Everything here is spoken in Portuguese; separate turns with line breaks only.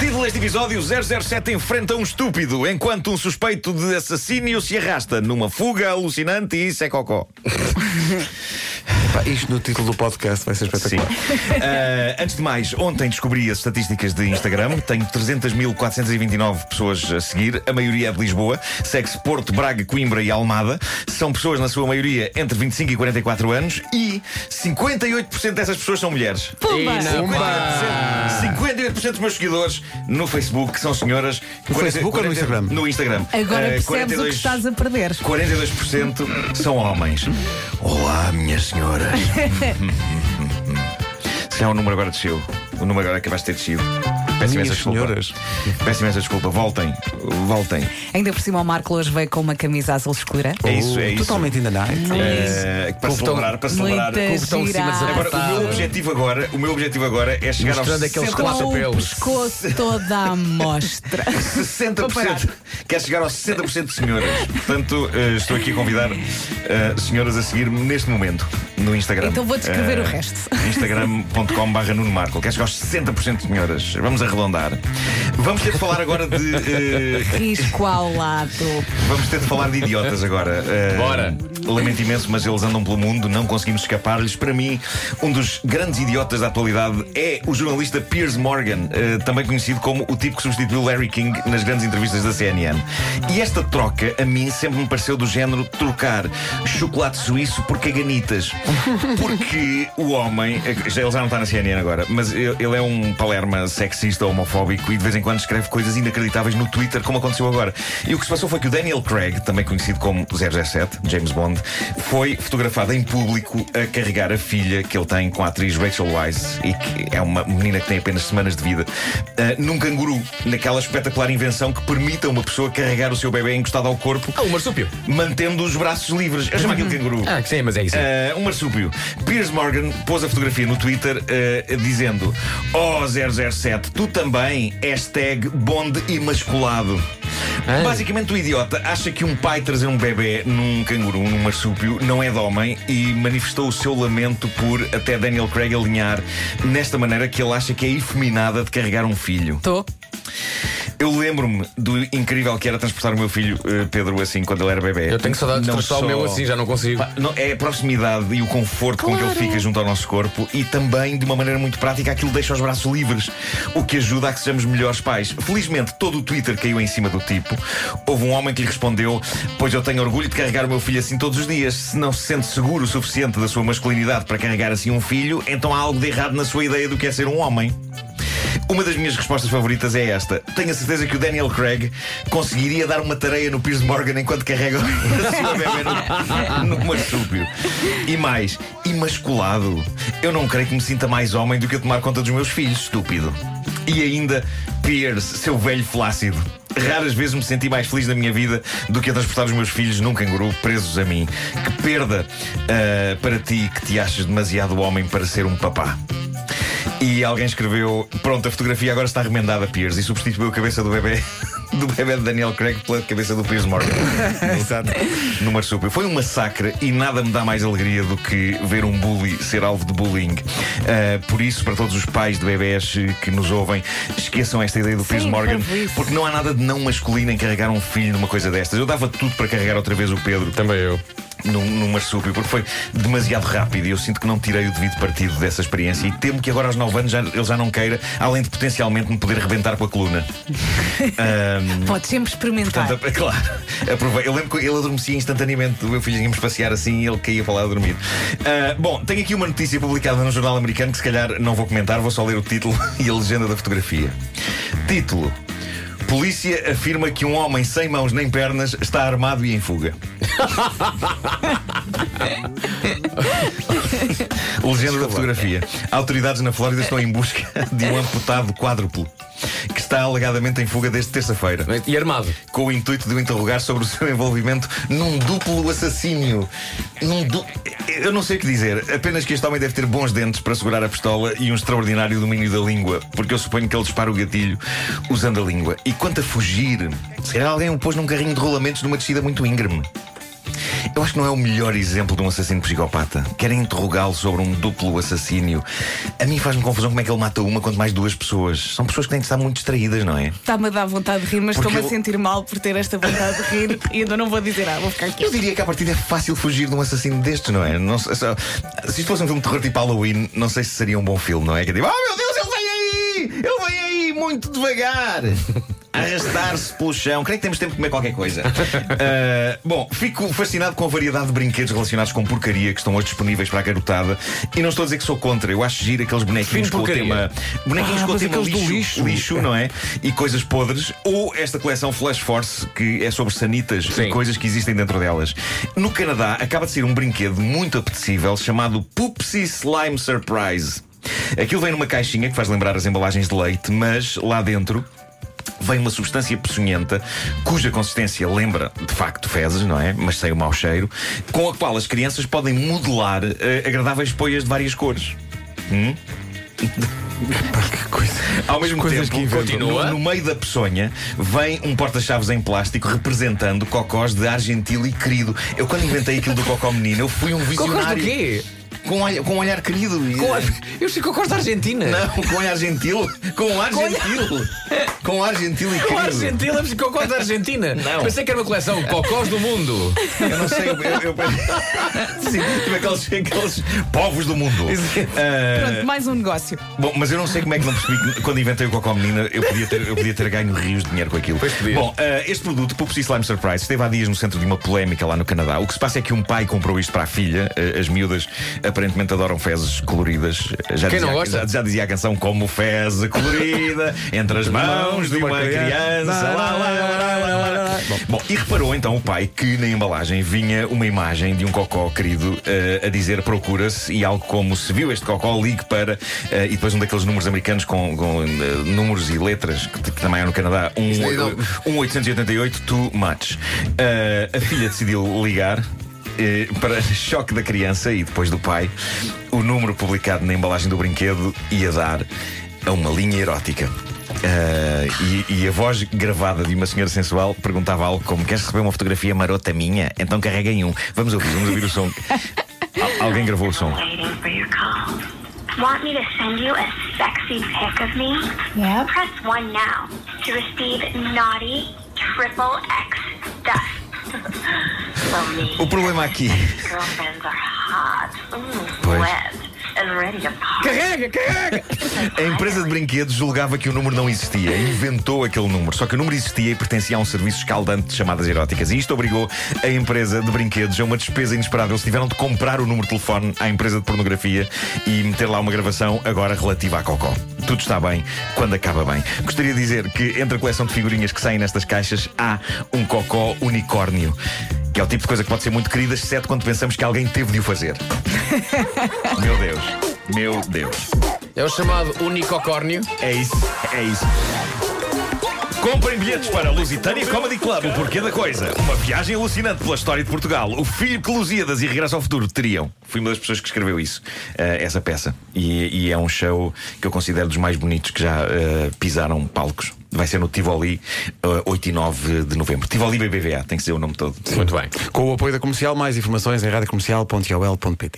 Título deste episódio: 007 enfrenta um estúpido enquanto um suspeito de assassínio se arrasta numa fuga alucinante e isso é cocó.
Pá, isto no título do podcast vai ser
Sim.
espetacular.
Uh, antes de mais, ontem descobri as estatísticas de Instagram. Tenho 300.429 pessoas a seguir. A maioria é de Lisboa. Segue-se Porto, Braga, Coimbra e Almada. São pessoas, na sua maioria, entre 25 e 44 anos. E 58% dessas pessoas são mulheres.
Pumba!
58% dos meus seguidores no Facebook são senhoras.
No Facebook ou no Instagram?
No Instagram.
Agora
Uh,
percebes o
42
que estás a perder.
42% são homens. Olá, minhas senhoras. Se há um número agora desceu. O número agora acabaste de ter descido. Peço imensa desculpa.
senhoras.
Peço imensa desculpa. Voltem. Voltem.
Ainda por cima, o Marco hoje veio com uma camisa azul escura.
É isso, é isso.
Totalmente in the night.
Eh, para
Com o botão-
celebrar, para celebrar.
Com o botão em cima.
Agora, o meu objetivo agora, o meu objetivo agora é chegar aos
Mostrando aqueles
60%.
quatro
Com o
pelos.
pescoço toda à mostra.
60%. Quer chegar aos 60% de senhoras. Portanto, eh, estou aqui a convidar eh, senhoras a seguir-me neste momento no Instagram.
Então vou descrever
Eh,
o resto.
Instagram.com.br Nuno Marco. Quer chegar aos 60% de senhoras. Vamos arredondar. Vamos ter de falar agora de. eh,
Risco ao lado.
Vamos ter de falar de idiotas agora. Uh,
Bora.
Lamento imenso, mas eles andam pelo mundo, não conseguimos escapar-lhes. Para mim, um dos grandes idiotas da atualidade é o jornalista Piers Morgan, uh, também conhecido como o tipo que substituiu Larry King nas grandes entrevistas da CNN. E esta troca, a mim, sempre me pareceu do género trocar chocolate suíço por caganitas. Porque o homem, já- ele já não está na CNN agora, mas ele ele é um palerma sexista, homofóbico e de vez em quando escreve coisas inacreditáveis no Twitter, como aconteceu agora. E o que se passou foi que o Daniel Craig, também conhecido como 007, James Bond, foi fotografado em público a carregar a filha que ele tem com a atriz Rachel Weisz, e que é uma menina que tem apenas semanas de vida, ah, num canguru, naquela espetacular invenção que permite a uma pessoa carregar o seu bebê encostado ao corpo,
Ah, o marsúpio.
mantendo os braços livres. Eu chamo aquilo canguru.
Ah, que sim, mas é isso.
Uh, um marsúpio. Piers Morgan pôs a fotografia no Twitter uh, dizendo: Oh 007, tu também, hashtag bonde imasculado.
Ah.
Basicamente, o idiota acha que um pai trazer um bebê num canguru, num marsúpio, não é de homem e manifestou o seu lamento por até Daniel Craig alinhar nesta maneira que ele acha que é efeminada de carregar um filho.
Estou.
Eu lembro-me do incrível que era transportar o meu filho, uh, Pedro, assim, quando ele era bebê.
Eu tenho saudades de transportar o
só-
meu assim, já não consigo.
Não, é a proximidade e o conforto com que ele fica junto ao nosso corpo e também, de uma maneira muito prática, aquilo deixa os braços livres, o que ajuda a que sejamos melhores pais. Felizmente, todo o Twitter caiu em cima do tipo. Houve um homem que lhe respondeu: Pois eu tenho orgulho de carregar o meu filho assim todos os dias. Se não se sente seguro o suficiente da sua masculinidade para carregar assim um filho, então há algo de errado na sua ideia do que é ser um homem. Uma das minhas respostas favoritas é esta. Tenho a certeza que o Daniel Craig conseguiria dar uma tareia no Piers Morgan enquanto carrega a sua bebê no, no marsúpio. E mais, imasculado. Eu não creio que me sinta mais homem do que a tomar conta dos meus filhos, estúpido. E ainda, Piers, seu velho flácido. Raras vezes me senti mais feliz na minha vida do que a transportar os meus filhos num canguru presos a mim. Que perda ah, para ti que te achas demasiado homem para ser um papá. E alguém escreveu: Pronto, a fotografia agora está remendada, Piers, e substituiu a cabeça do bebê. Do bebê de Daniel Craig pela cabeça do Piers Morgan
Exato.
no marsúpio. Foi um massacre e nada me dá mais alegria do que ver um bully ser alvo de bullying. Ah, por isso, para todos os pais de bebés que nos ouvem, esqueçam esta ideia do Piers Morgan, porque não há nada de não masculino em carregar um filho numa coisa destas. Eu dava tudo para carregar outra vez o Pedro
Também eu.
Num, num marsúpio, porque foi demasiado rápido e eu sinto que não tirei o devido partido dessa experiência e temo que agora aos 9 anos já, ele já não queira, além de potencialmente me poder rebentar com a coluna. Ahm,
Podes sempre experimentar.
Portanto, claro, aprovei. Eu lembro que ele adormecia instantaneamente. O meu filho íamos passear assim e ele caía para lá a dormir. Ah, bom, tenho aqui uma notícia publicada num jornal americano que se calhar não vou comentar, vou só ler o título e a legenda da fotografia. Título. Polícia afirma que um homem sem mãos nem pernas está armado e em fuga. Legenda da fotografia. Autoridades na Flórida estão em busca de um amputado quádruplo está alegadamente em fuga desde terça-feira
E armado.
com o intuito de o interrogar sobre o seu envolvimento num duplo assassínio. Num du... Eu não sei o que dizer, apenas que este homem deve ter bons dentes para segurar a pistola e um extraordinário domínio da língua, porque eu suponho que ele dispara o gatilho usando a língua. E quanto a fugir, se calhar alguém o pôs num carrinho de rolamentos numa descida muito íngreme. Eu acho que não é o melhor exemplo de um assassino psicopata. Querem interrogá-lo sobre um duplo assassínio. A mim faz-me confusão como é que ele mata uma quanto mais duas pessoas. São pessoas que têm de estar muito distraídas, não é?
Está-me a dar vontade de rir, mas estou-me a
eu-
sentir mal por ter esta vontade de rir e ainda não vou dizer, ah, vou ficar aqui.
Eu diria que a partida é fácil fugir de um assassino destes, não é? Não só- se isto fosse um filme de terror tipo Halloween, não sei se seria um bom filme, não é? Que é tipo, oh meu Deus, ele vem aí! Ele vem aí muito devagar! Arrastar-se pelo chão. Creio que temos tempo de comer qualquer coisa. Ah, bom, fico fascinado com a variedade de brinquedos relacionados com porcaria que estão hoje disponíveis para a garotada. E não estou a dizer que sou contra. Eu acho giro aqueles bonequinhos
Fim
com o tema. Bonequinhos
Ah,
com o tema lixo,
lixo.
lixo, não é? E coisas podres. Ou esta coleção Flash Force, que é sobre sanitas e
Sim.
coisas que existem dentro delas. No Canadá, acaba de sair um brinquedo muito apetecível chamado Poopsie Slime Surprise. Aquilo vem numa caixinha que faz lembrar as embalagens de leite, mas lá dentro. Vem uma substância peçonhenta cuja consistência lembra de facto fezes, não é? Mas sem o mau cheiro, com a qual as crianças podem modelar eh, agradáveis poias de várias cores.
Que coisa.
Ao mesmo
coisas
tempo.
Continua.
No, no meio da peçonha vem um porta-chaves em plástico representando cocós de Argentil e querido. Eu, quando inventei aquilo do cocó menino, eu fui um
Cocós do
visionário.
quê?
Com, olha- com um olhar querido.
Com a- Eu sei cocós da Argentina.
Não, com um olhar gentil. Com um ar gentil. Com um ar gentil e
Com
querido.
Argentina, mas cocós da Argentina.
Não.
Pensei que era uma coleção cocós do mundo.
Eu não sei, eu. eu, eu Sim, tipo aqueles, aqueles povos do mundo. Ah,
Pronto, mais um negócio.
Bom, mas eu não sei como é que não percebi que quando inventei o Cocó Menina eu podia ter, eu podia ter ganho rios de dinheiro com aquilo.
Pois podia.
Bom, eh, este produto, Pupsi Slime Surprise, esteve há dias no centro de uma polémica lá no Canadá. O que se passa é que um pai comprou isto para a filha. Eh, as miúdas aparentemente adoram fezes coloridas. Já
Quem
dizia,
não gosta?
Já, já dizia a canção como fez colorida entre as mãos de uma criança. Lá, lá, lá, lá, lá, lá, lá. Bom, e reparou então o pai que na embalagem vinha uma imagem de um cocó querido eh, a dizer procura-se e algo como se viu este cocó, ligue para. eh, e depois um daqueles números americanos com, com, eh, números e letras que, que também há no Canadá. Um, um 888 too much. A filha decidiu ligar. Eh, Para choque da criança e depois do pai, o número publicado na embalagem do brinquedo ia dar a uma linha erótica. Ah, e, e a voz gravada de uma senhora sensual perguntava algo como: Queres receber uma fotografia marota minha? Então carrega em um. Vamos ouvir, vamos ouvir o som. Al- alguém gravou o som.
Want me to send you a sexy pic of me?
Yep.
Press 1 now to receive naughty triple X stuff.
O problema aqui.
Hot, mm,
Pois.
Carrega, carrega.
A empresa de brinquedos julgava que o número não existia, inventou aquele número. Só que o número existia e pertencia a um serviço escaldante de chamadas eróticas. E isto obrigou a empresa de brinquedos a uma despesa inesperada. Eles tiveram de comprar o número de telefone à empresa de pornografia e meter lá uma gravação agora relativa à Cocó. Tudo está bem quando acaba bem. Gostaria de dizer que entre a coleção de figurinhas que saem nestas caixas há um Cocó unicórnio. Que é o tipo de coisa que pode ser muito querida, exceto quando pensamos que alguém teve de o fazer. Meu Deus, meu Deus.
É o chamado unicocórnio.
É isso, é isso. Comprem bilhetes para Lusitânia Comedy Club, o porquê da coisa. Uma viagem alucinante pela história de Portugal. O filho que Lusíadas e Regresso ao Futuro teriam. Fui uma das pessoas que escreveu isso, eh, essa peça. E, e é um show que eu considero dos mais bonitos que já eh, pisaram palcos. Vai ser no Tivoli, eh, 8 e 9 de novembro. Tivoli BBVA, tem que ser o nome todo.
Muito bem.
Com o apoio da comercial, mais informações em radiocomercial.ol.pt.